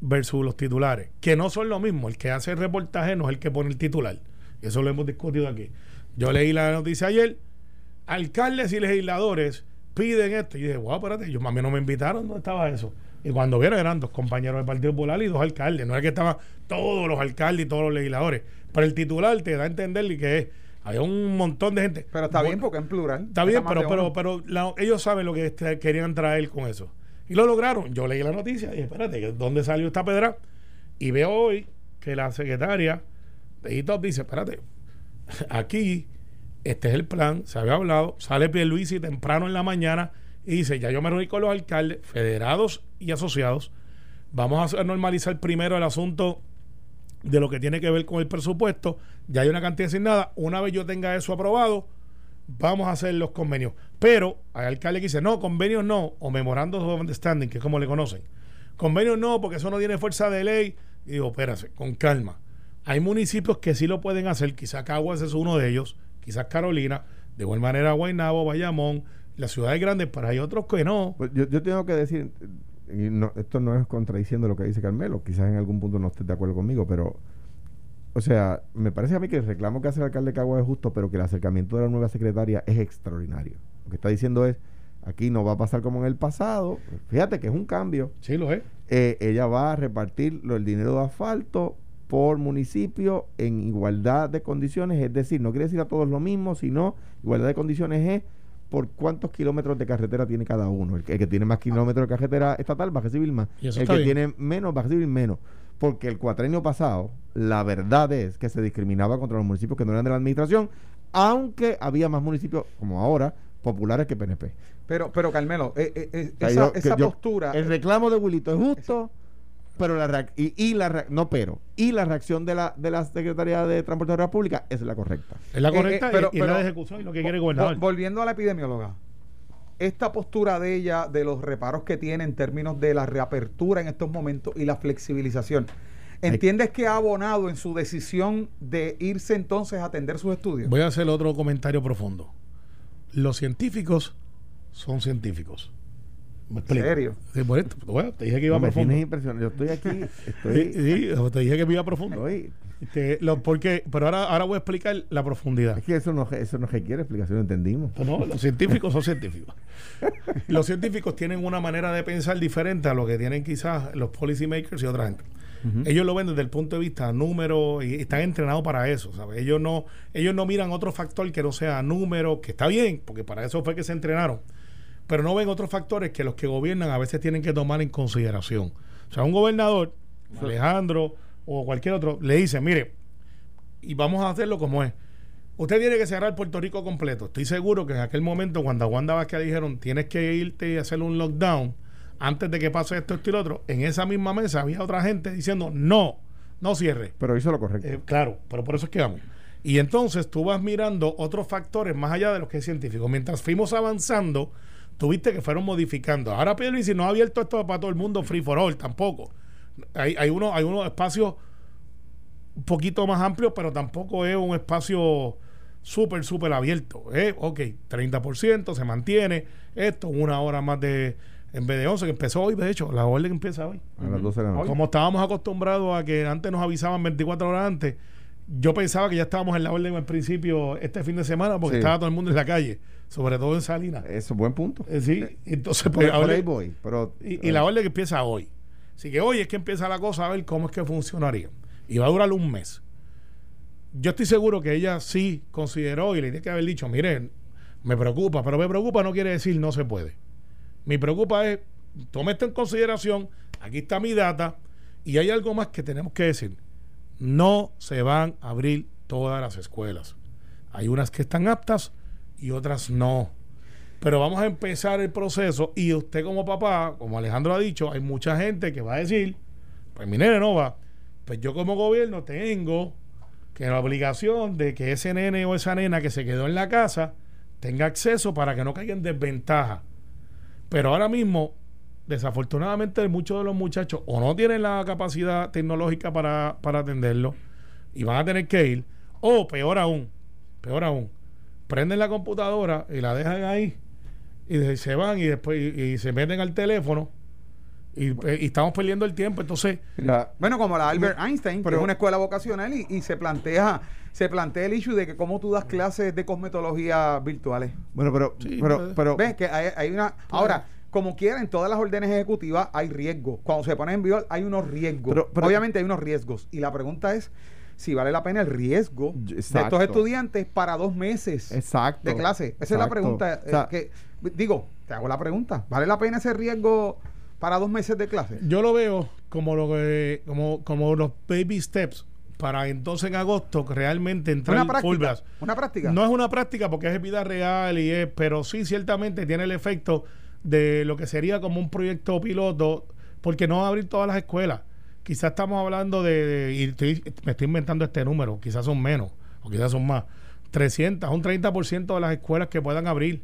versus los titulares, que no son lo mismo. El que hace el reportaje no es el que pone el titular. Eso lo hemos discutido aquí. Yo leí la noticia ayer, alcaldes y legisladores piden esto. Y dije, wow, espérate, yo, a mí no me invitaron, ¿dónde estaba eso? Y cuando vieron eran dos compañeros del Partido Popular y dos alcaldes. No es que estaban todos los alcaldes y todos los legisladores. Pero el titular te da a entender que es Había un montón de gente. Pero está bien porque en plural. Está bien, pero, pero, pero la- ellos saben lo que este- querían traer con eso. Y lo lograron. Yo leí la noticia y dije, espérate, ¿dónde salió esta pedra? Y veo hoy que la secretaria de ITOP dice, espérate, aquí este es el plan, se había hablado, sale Pierluisi temprano en la mañana y dice, ya yo me reuní con los alcaldes, federados y asociados, vamos a normalizar primero el asunto de lo que tiene que ver con el presupuesto, ya hay una cantidad asignada, una vez yo tenga eso aprobado, vamos a hacer los convenios. Pero hay alcalde que dice, no, convenios no, o memorando of understanding, que es como le conocen. Convenios no, porque eso no tiene fuerza de ley. Y digo, espérate, con calma. Hay municipios que sí lo pueden hacer, quizás Caguas es uno de ellos, quizás Carolina, de igual manera Guaynabo, Bayamón, las ciudades grandes, pero hay otros que no. Pues yo, yo tengo que decir, y no- esto no es contradiciendo lo que dice Carmelo, quizás en algún punto no estés de acuerdo conmigo, pero, o sea, me parece a mí que el reclamo que hace el alcalde de Cagua es justo, pero que el acercamiento de la nueva secretaria es extraordinario. Lo que está diciendo es, aquí no va a pasar como en el pasado, fíjate que es un cambio, Sí, lo es. Eh, ella va a repartir el dinero de asfalto por municipio en igualdad de condiciones, es decir, no quiere decir a todos lo mismo, sino igualdad de condiciones es por cuántos kilómetros de carretera tiene cada uno. El que, el que tiene más kilómetros de carretera estatal va a recibir más. El que bien. tiene menos va a recibir menos. Porque el cuatrenio pasado, la verdad es que se discriminaba contra los municipios que no eran de la administración, aunque había más municipios, como ahora, populares que PNP. Pero, pero Carmelo, eh, eh, eh, O sea, esa, yo- que esa yo- postura. El reclamo de Wilito es justo, pero la reac- y, y la no pero y la reacción de la de la Secretaría de Transporte de la República es la correcta. Es la correcta eh, pero- y, la de ejecución y lo que quiere el gobernador. Volviendo a la epidemióloga, esta postura de ella, de los reparos que tiene en términos de la reapertura en estos momentos y la flexibilización, ¿entiendes que ha abonado en su decisión de irse entonces a atender sus estudios? Voy a hacer otro comentario profundo. Los científicos son científicos. ¿Me explico? serio? Sí, por esto. Bueno, te dije que iba No, me profundo. tienes impresionado. Yo estoy aquí, estoy, sí, te dije que me iba profundo. estoy- Este, lo- porque, pero ahora, ahora voy a explicar la profundidad. es que eso no eso no requiere explicación, entendimos. No, los científicos son científicos. Los científicos tienen una manera de pensar diferente a lo que tienen quizás los policymakers y otra gente. Ellos lo ven desde el punto de vista número y están entrenados para eso, ¿sabes? Ellos no, ellos no miran otro factor que no sea número, que está bien, porque para eso fue que se entrenaron. Pero no ven otros factores que los que gobiernan a veces tienen que tomar en consideración. O sea, un gobernador, Alejandro o cualquier otro, le dice, mire, y vamos a hacerlo como es. Usted tiene que cerrar Puerto Rico completo. Estoy seguro que en aquel momento, cuando a Wanda Vázquez dijeron tienes que irte y hacer un lockdown antes de que pase esto, esto y lo otro, en esa misma mesa había otra gente diciendo no, no cierre. Pero hizo lo correcto. Eh, claro, pero por eso es que vamos. Y entonces tú vas mirando otros factores más allá de los que es científico. Mientras fuimos avanzando, tuviste que fueron modificando. Ahora Pierluisi no ha abierto esto para todo el mundo free for all tampoco. Hay, hay, uno, hay unos espacios un poquito más amplios, pero tampoco es un espacio súper, súper abierto. ¿eh? Ok, 30% se mantiene. Esto, una hora más de, en vez de 11, que empezó hoy, de hecho, la orden empieza hoy. a las 12 de la noche. Como estábamos acostumbrados a que antes nos avisaban 24 horas antes, yo pensaba que ya estábamos en la orden al principio este fin de semana porque Sí. estaba todo el mundo en la calle, sobre todo en Salinas. Eso, buen punto. Eh, sí, entonces Por, pues, por ahí voy. Pero, y, y la orden que empieza hoy. Así que hoy es que empieza la cosa a ver cómo es que funcionaría. Y va a durar un mes. Yo estoy seguro que ella sí consideró y le tiene que haber dicho, miren, me preocupa, pero me preocupa no quiere decir no se puede. Mi preocupa es, tome esto en consideración, aquí está mi data, y hay algo más que tenemos que decir. No se van a abrir todas las escuelas. Hay unas que están aptas y otras no. Pero vamos a empezar el proceso y usted como papá, como Alejandro ha dicho, hay mucha gente que va a decir, pues mi nene no va. Pues yo como gobierno tengo que la obligación de que ese nene o esa nena que se quedó en la casa tenga acceso para que no caiga en desventaja. Pero ahora mismo, desafortunadamente, muchos de los muchachos o no tienen la capacidad tecnológica para, para atenderlo y van a tener que ir, o peor aún, peor aún, prenden la computadora y la dejan ahí y se van y después y, y se meten al teléfono y, y estamos perdiendo el tiempo. Entonces, la- Bueno, como la Albert Einstein, que pero- es una escuela vocacional y, y se plantea se plantea el issue de que cómo tú das clases de cosmetología virtuales. bueno, pero, Sí, pero, puede. pero ¿Ves? Que hay, hay una... Ahora, como quiera, en todas las órdenes ejecutivas hay riesgos. Cuando se pone en vigor hay unos riesgos. Pero- pero- Obviamente hay unos riesgos. Y la pregunta es, si vale la pena el riesgo de estos estudiantes para dos meses Exacto. de clase. Esa es la pregunta. O sea, eh, que, digo, te hago la pregunta. ¿Vale la pena ese riesgo para dos meses de clase? Yo lo veo como lo que, como, como los baby steps para entonces en agosto realmente entrar Una full práctica. blast. Una práctica. No es una práctica porque es vida real y es, pero sí ciertamente tiene el efecto de lo que sería como un proyecto piloto, porque no va a abrir todas las escuelas. Quizás estamos hablando de, de- y estoy- me estoy inventando este número, quizás son menos o quizás son más, 300, un 30% de las escuelas que puedan abrir,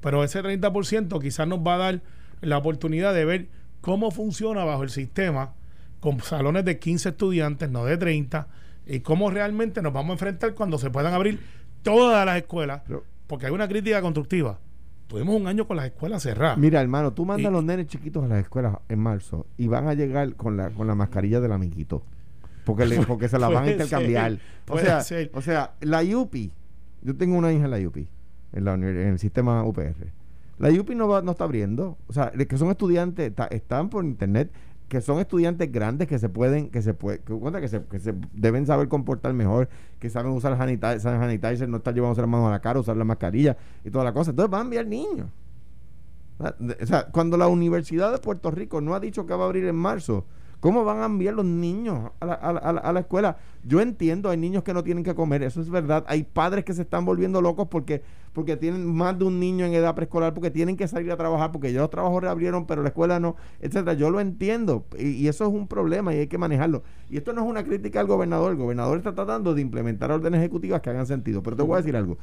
pero ese 30% quizás nos va a dar la oportunidad de ver cómo funciona bajo el sistema con salones de 15 estudiantes, no de 30, y cómo realmente nos vamos a enfrentar cuando se puedan abrir todas las escuelas, porque hay una crítica constructiva. Tuvimos un año con las escuelas cerradas. Mira, hermano, tú mandas Y- a los nenes chiquitos a las escuelas en marzo y van a llegar con la, con la mascarilla del amiguito. Porque, le- porque se la van a intercambiar. ser, o, sea, ser. o sea, la UPI, yo tengo una hija en la UPI, en, la, en el sistema UPR. La UPI no, va, no está abriendo. O sea, de que son estudiantes, están por internet, que son estudiantes grandes que se pueden, que se puede, que, que se, que se deben saber comportar mejor, que saben usar sanitizer, sanitizer no estar llevándose las manos a la cara, usar la mascarilla y toda la cosa. Entonces van a enviar niños. O sea, cuando la Universidad de Puerto Rico no ha dicho que va a abrir en marzo, ¿cómo van a enviar los niños a la, a la- a la- escuela? Yo entiendo, hay niños que no tienen que comer, eso es verdad. Hay padres que se están volviendo locos porque, porque tienen más de un niño en edad preescolar, porque tienen que salir a trabajar, porque ya los trabajos reabrieron, pero la escuela no, etcétera. Yo lo entiendo y eso es un problema y hay que manejarlo. Y esto no es una crítica al gobernador, el gobernador está tratando de implementar órdenes ejecutivas que hagan sentido. Pero te voy a decir algo.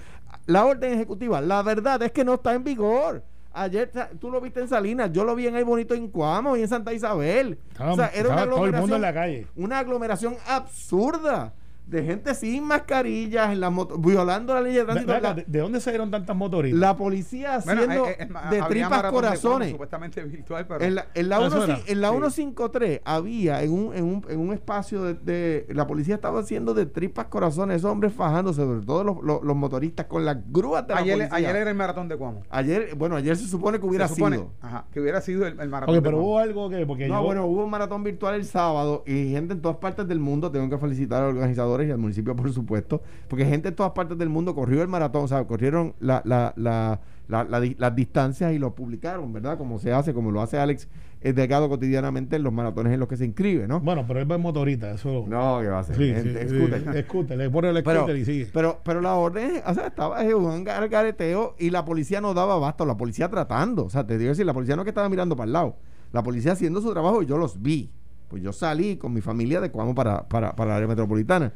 La orden ejecutiva, la verdad es que no está en vigor. Ayer tú lo viste en Salinas, yo lo vi en ahí bonito en Cuamo y en Santa Isabel. Estaba- o sea, era una estaba todo el mundo aglomeración, en la calle. una aglomeración absurda de gente sin mascarillas, en la moto, violando la ley de tránsito. La, ¿de, de dónde salieron tantas motoristas? la policía Bueno, haciendo eh, eh, de tripas de corazones. Supuestamente virtual, pero En la, en la, Ah, 1, eso era. en la Sí. 153 había en un, en un, en un espacio de, de- La policía estaba haciendo de tripas corazones, esos hombres fajándose, sobre todo los, los, los motoristas con las grúas de la ayer, policía. ayer era el maratón de Cuamo. Ayer, bueno, ayer se supone que hubiera Se supone, sido. ajá, que hubiera sido el, el maratón de pero Cuamo. hubo algo que. Porque No, yo, bueno, hubo un maratón virtual el sábado y gente en todas partes del mundo, tengo que felicitar a los organizadores y al municipio, por supuesto, porque gente en todas partes del mundo corrió el maratón, o sea, corrieron la, la, la, las distancias y lo publicaron, ¿verdad? Como se hace, como lo hace Alex eh, Delgado cotidianamente en los maratones en los que se inscribe, ¿no? Bueno, pero él va en motorista, eso. No, que va a ser. Sí, en- sí, scooter. le pone el Pero, scooter y sigue. pero, pero la orden, o sea, estaba un gar- gareteo y la policía no daba abasto, la policía tratando. O sea, te digo decir, la policía no que estaba mirando para el lado, la policía haciendo su trabajo y yo los vi. Pues yo salí con mi familia de Cuamo para, para, para la área metropolitana.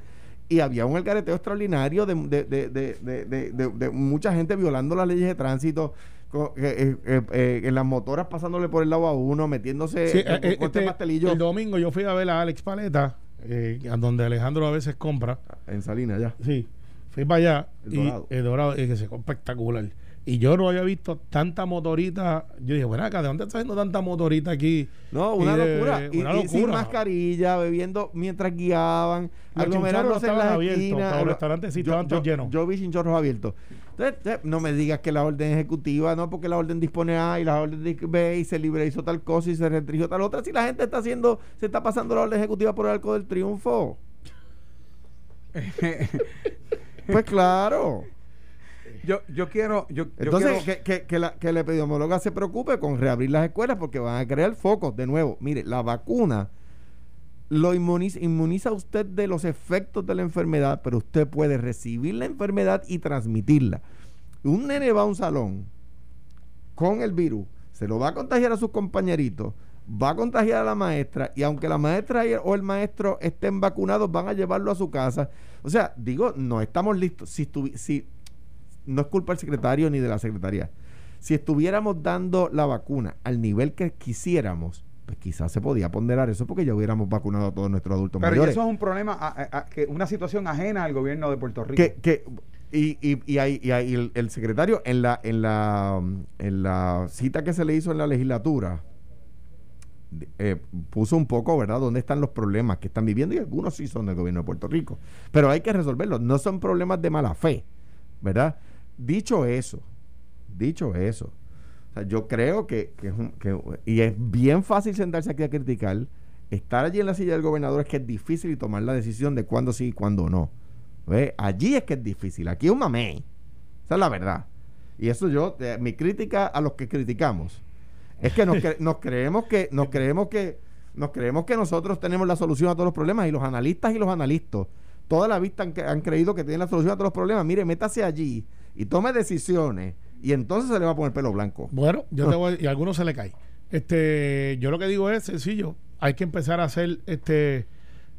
Y había un algareteo extraordinario de, de, de, de, mucha gente violando las leyes de tránsito, co- eh, eh, eh, en las motoras pasándole por el lado a uno, metiéndose Sí, con- con este pastelillo el domingo yo fui a ver a Alex Paleta, a donde Alejandro a veces compra. en Salinas ya. Sí, fui para allá. El y Dorado. El dorado, y que se espectacular. Y yo no había visto tanta motorita. Yo dije, bueno, acá, ¿de dónde está haciendo tanta motorita aquí? No, Y una de- locura. Y, una y sin locura. mascarilla, bebiendo mientras guiaban, Los aglomerándose en las abiertos, esquinas. los Lo- restaurantes sí yo- estaban todos yo- llenos. Yo vi chinchorros abiertos. Entonces, no me digas que la orden ejecutiva, no, porque la orden dispone A y la orden dice B y se liberalizó tal cosa y se restringió tal otra. Si la gente está haciendo, se está pasando la orden ejecutiva por el arco del triunfo. pues claro. Yo, yo quiero, yo, yo Entonces, quiero- que, que, que la, que la epidemióloga se preocupe con reabrir las escuelas porque van a crear focos. De nuevo, mire, la vacuna lo inmuniza, inmuniza a usted de los efectos de la enfermedad, pero usted puede recibir la enfermedad y transmitirla. Un nene va a un salón con el virus, se lo va a contagiar a sus compañeritos, va a contagiar a la maestra y aunque la maestra o el maestro estén vacunados, van a llevarlo a su casa. O sea, digo, no estamos listos. Si, estuvi- si no es culpa del secretario ni de la secretaría. Si estuviéramos dando la vacuna al nivel que quisiéramos, pues quizás se podía ponderar eso porque ya hubiéramos vacunado a todos nuestros adultos pero mayores. eso es un problema, a- a- a- que una situación ajena al gobierno de Puerto Rico. que, que- y, y, y, ahí- y ahí el, el secretario en la, en la en la cita que se le hizo en la legislatura eh, puso un poco, ¿verdad?, dónde están los problemas que están viviendo y algunos sí son del gobierno de Puerto Rico. Pero hay que resolverlos, no son problemas de mala fe, ¿verdad? Dicho eso, dicho eso, o sea, yo creo que, que que- y es bien fácil sentarse aquí a criticar Estar allí en la silla del gobernador es que es difícil y tomar la decisión de cuándo sí y cuándo no. ¿Ve? Allí es que es difícil. Aquí es un mamey. Esa es la verdad. Y eso yo, eh, mi crítica a los que criticamos, es que nos, cre- nos creemos que, nos creemos que, nos creemos que nosotros tenemos la solución a todos los problemas y los analistas y los analistas toda la vista han, han creído que tienen la solución a todos los problemas. Mire, métase allí y tome decisiones y entonces se le va a poner pelo blanco. Bueno, yo te voy, y a algunos se le cae. Este, yo lo que digo es sencillo, hay que empezar a hacer este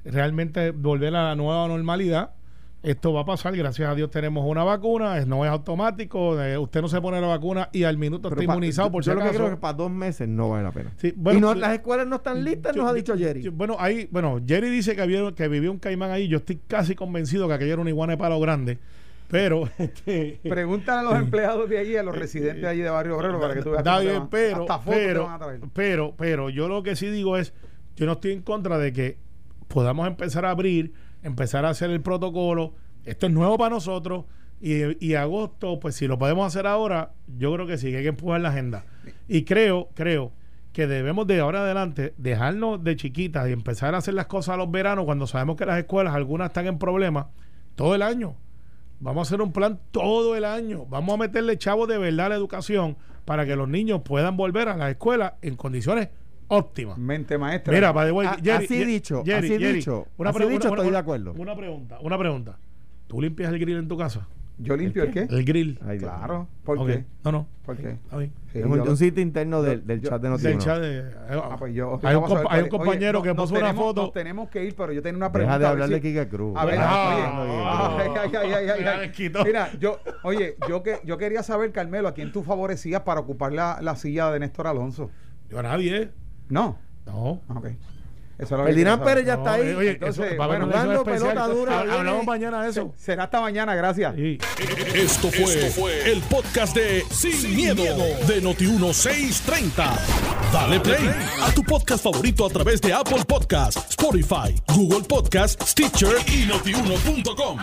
realmente volver a la nueva normalidad. Esto va a pasar, gracias a Dios tenemos una vacuna, no es automático, eh, usted no se pone la vacuna y al minuto Pero está pa- inmunizado yo- por si yo lo que creo es que para dos meses no vale la pena. Sí, bueno, y no, yo- las escuelas no están listas, Yo- nos ha yo- dicho Jerry. yo- bueno, ahí, bueno, Jerry dice que, había, que vivió un caimán ahí. Yo estoy casi convencido que aquello era una iguana de palo grande. Pero, este, Pregúntale a los empleados de allí, a los residentes de allí de Barrio Obrero, para que tú veas. Está bien, van- pero, hasta fotos te pero, van a traer. pero, pero, yo lo que sí digo es, yo no estoy en contra de que podamos empezar a abrir, empezar a hacer el protocolo. Esto es nuevo para nosotros. Y, y agosto, pues si lo podemos hacer ahora, yo creo que sí, que hay que empujar la agenda. Y creo, creo que debemos de ahora adelante dejarnos de chiquitas y empezar a hacer las cosas a los veranos cuando sabemos que las escuelas, algunas están en problemas, todo el año. Vamos a hacer un plan todo el año. Vamos a meterle chavos de verdad a la educación para que los niños puedan volver a la escuela en condiciones óptimas. Mente maestra. Mira, by the way, A- Jerry, así dicho, Jerry, así Jerry, dicho, una así dicho, una- estoy una- de acuerdo. Una pregunta, una pregunta. ¿Tú limpias el grill en tu casa? ¿Yo limpio el qué? El grill. Ay, Claro. ¿Por Ok. qué? No, no. ¿Por qué? Sí, es un, un sitio interno del, del yo- chat de Del Notiuno. chat de- eh, Ah, pues yo- hay un, compa- hay un. Oye, compañero no- que puso una foto. Nos tenemos que ir, pero yo tenía una pregunta. Deja de a ver hablar de si- Kika Cruz. A ver, Ah, oye, ah. Mira, yo, oye, yo que yo quería saber, Carmelo, a quién tú favorecías para ocupar la, la silla de Néstor Alonso. Yo a nadie. No. No. Ah, Ok. Eso es lo que Ferdinand. Pérez ya No, está ahí. Oye, Entonces, eso, va bueno, pelota dura. Hablamos mañana de eso. Será hasta mañana, gracias. Sí. Esto fue, el podcast de Sin, miedo, de Noti1630. Dale play a tu podcast favorito a través de Apple Podcasts, Spotify, Google Podcasts, Stitcher y notiuno.com.